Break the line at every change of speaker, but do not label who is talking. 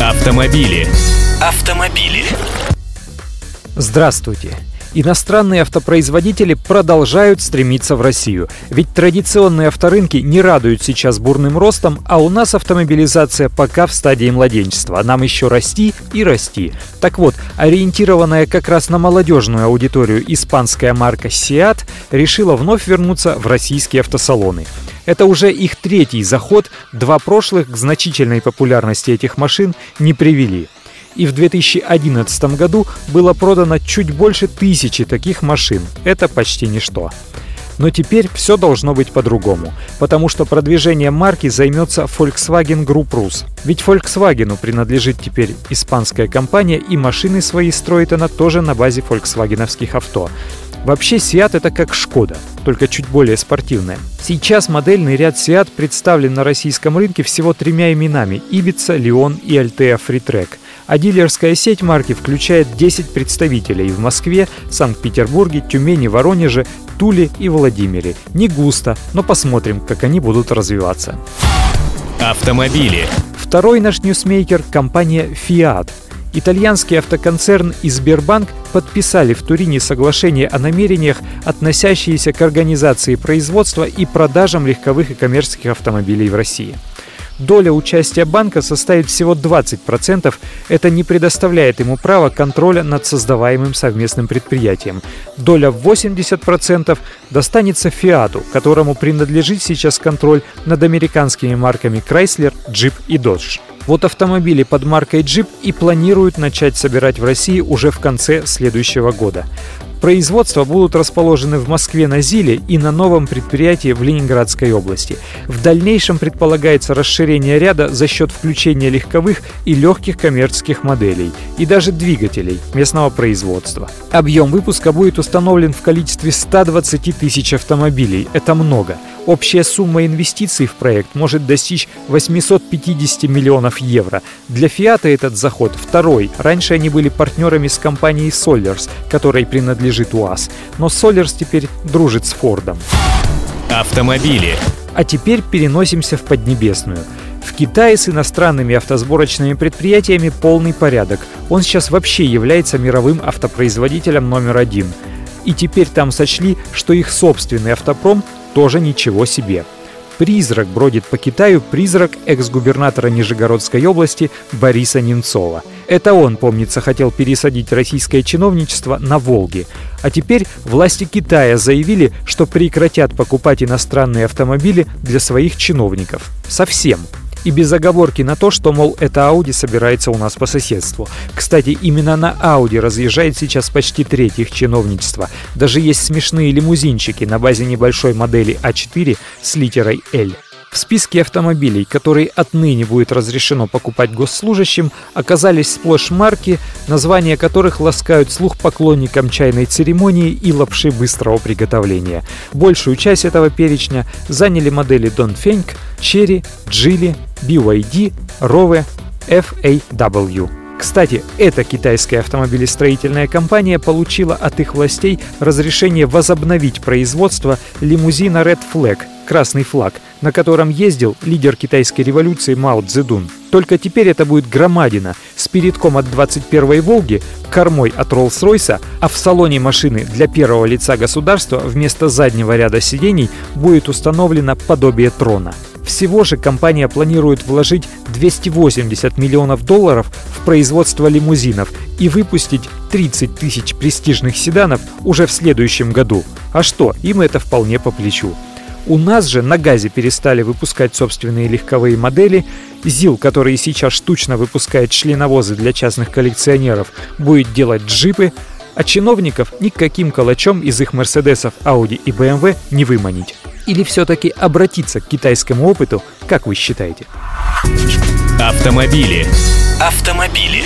Автомобили. Автомобили.
Здравствуйте. Иностранные автопроизводители продолжают стремиться в Россию. Ведь традиционные авторынки не радуют сейчас бурным ростом, а у нас автомобилизация пока в стадии младенчества. Нам еще расти и расти. Так вот, ориентированная как раз на молодежную аудиторию испанская марка Seat решила вновь вернуться в российские автосалоны. Это уже их третий заход, два прошлых к значительной популярности этих машин не привели и в 2011 году было продано чуть больше тысячи таких машин. Это почти ничто. Но теперь все должно быть по-другому, потому что продвижением марки займется Volkswagen Group Rus. Ведь Volkswagen принадлежит теперь испанская компания, и машины свои строит она тоже на базе фольксвагеновских авто. Вообще Seat это как Шкода, только чуть более спортивная. Сейчас модельный ряд Seat представлен на российском рынке всего тремя именами – Ibiza, Leon и Altea Freetrack – а дилерская сеть марки включает 10 представителей в Москве, Санкт-Петербурге, Тюмени, Воронеже, Туле и Владимире. Не густо, но посмотрим, как они будут развиваться.
Автомобили.
Второй наш ньюсмейкер – компания Fiat. Итальянский автоконцерн и Сбербанк подписали в Турине соглашение о намерениях, относящиеся к организации производства и продажам легковых и коммерческих автомобилей в России. Доля участия банка составит всего 20%. Это не предоставляет ему права контроля над создаваемым совместным предприятием. Доля в 80% достанется Фиату, которому принадлежит сейчас контроль над американскими марками Chrysler, Jeep и Dodge. Вот автомобили под маркой Jeep и планируют начать собирать в России уже в конце следующего года. Производства будут расположены в Москве на Зиле и на новом предприятии в Ленинградской области. В дальнейшем предполагается расширение ряда за счет включения легковых и легких коммерческих моделей и даже двигателей местного производства. Объем выпуска будет установлен в количестве 120 тысяч автомобилей. Это много. Общая сумма инвестиций в проект может достичь 850 миллионов евро. Для Фиата этот заход второй. Раньше они были партнерами с компанией Solers, которой принадлежит УАЗ. Но Solers теперь дружит с Фордом.
Автомобили.
А теперь переносимся в Поднебесную. В Китае с иностранными автосборочными предприятиями полный порядок. Он сейчас вообще является мировым автопроизводителем номер один. И теперь там сочли, что их собственный автопром тоже ничего себе. Призрак бродит по Китаю, призрак экс-губернатора Нижегородской области Бориса Немцова. Это он, помнится, хотел пересадить российское чиновничество на Волге. А теперь власти Китая заявили, что прекратят покупать иностранные автомобили для своих чиновников. Совсем и без оговорки на то, что, мол, это Audi собирается у нас по соседству. Кстати, именно на Audi разъезжает сейчас почти треть их чиновничества. Даже есть смешные лимузинчики на базе небольшой модели А4 с литерой L. В списке автомобилей, которые отныне будет разрешено покупать госслужащим, оказались сплошь марки, названия которых ласкают слух поклонникам чайной церемонии и лапши быстрого приготовления. Большую часть этого перечня заняли модели Dongfeng, Cherry, Geely, BYD, Rowe, FAW. Кстати, эта китайская автомобилестроительная компания получила от их властей разрешение возобновить производство лимузина Red Flag – красный флаг, на котором ездил лидер китайской революции Мао Цзэдун. Только теперь это будет громадина с передком от 21-й «Волги», кормой от Роллс-Ройса, а в салоне машины для первого лица государства вместо заднего ряда сидений будет установлено подобие трона. Всего же компания планирует вложить 280 миллионов долларов в производство лимузинов и выпустить 30 тысяч престижных седанов уже в следующем году. А что, им это вполне по плечу. У нас же на газе перестали выпускать собственные легковые модели. ЗИЛ, который сейчас штучно выпускает членовозы для частных коллекционеров, будет делать джипы, а чиновников никаким калачом из их Мерседесов, Ауди и БМВ не выманить. Или все-таки обратиться к китайскому опыту, как вы считаете?
Автомобили. Автомобили.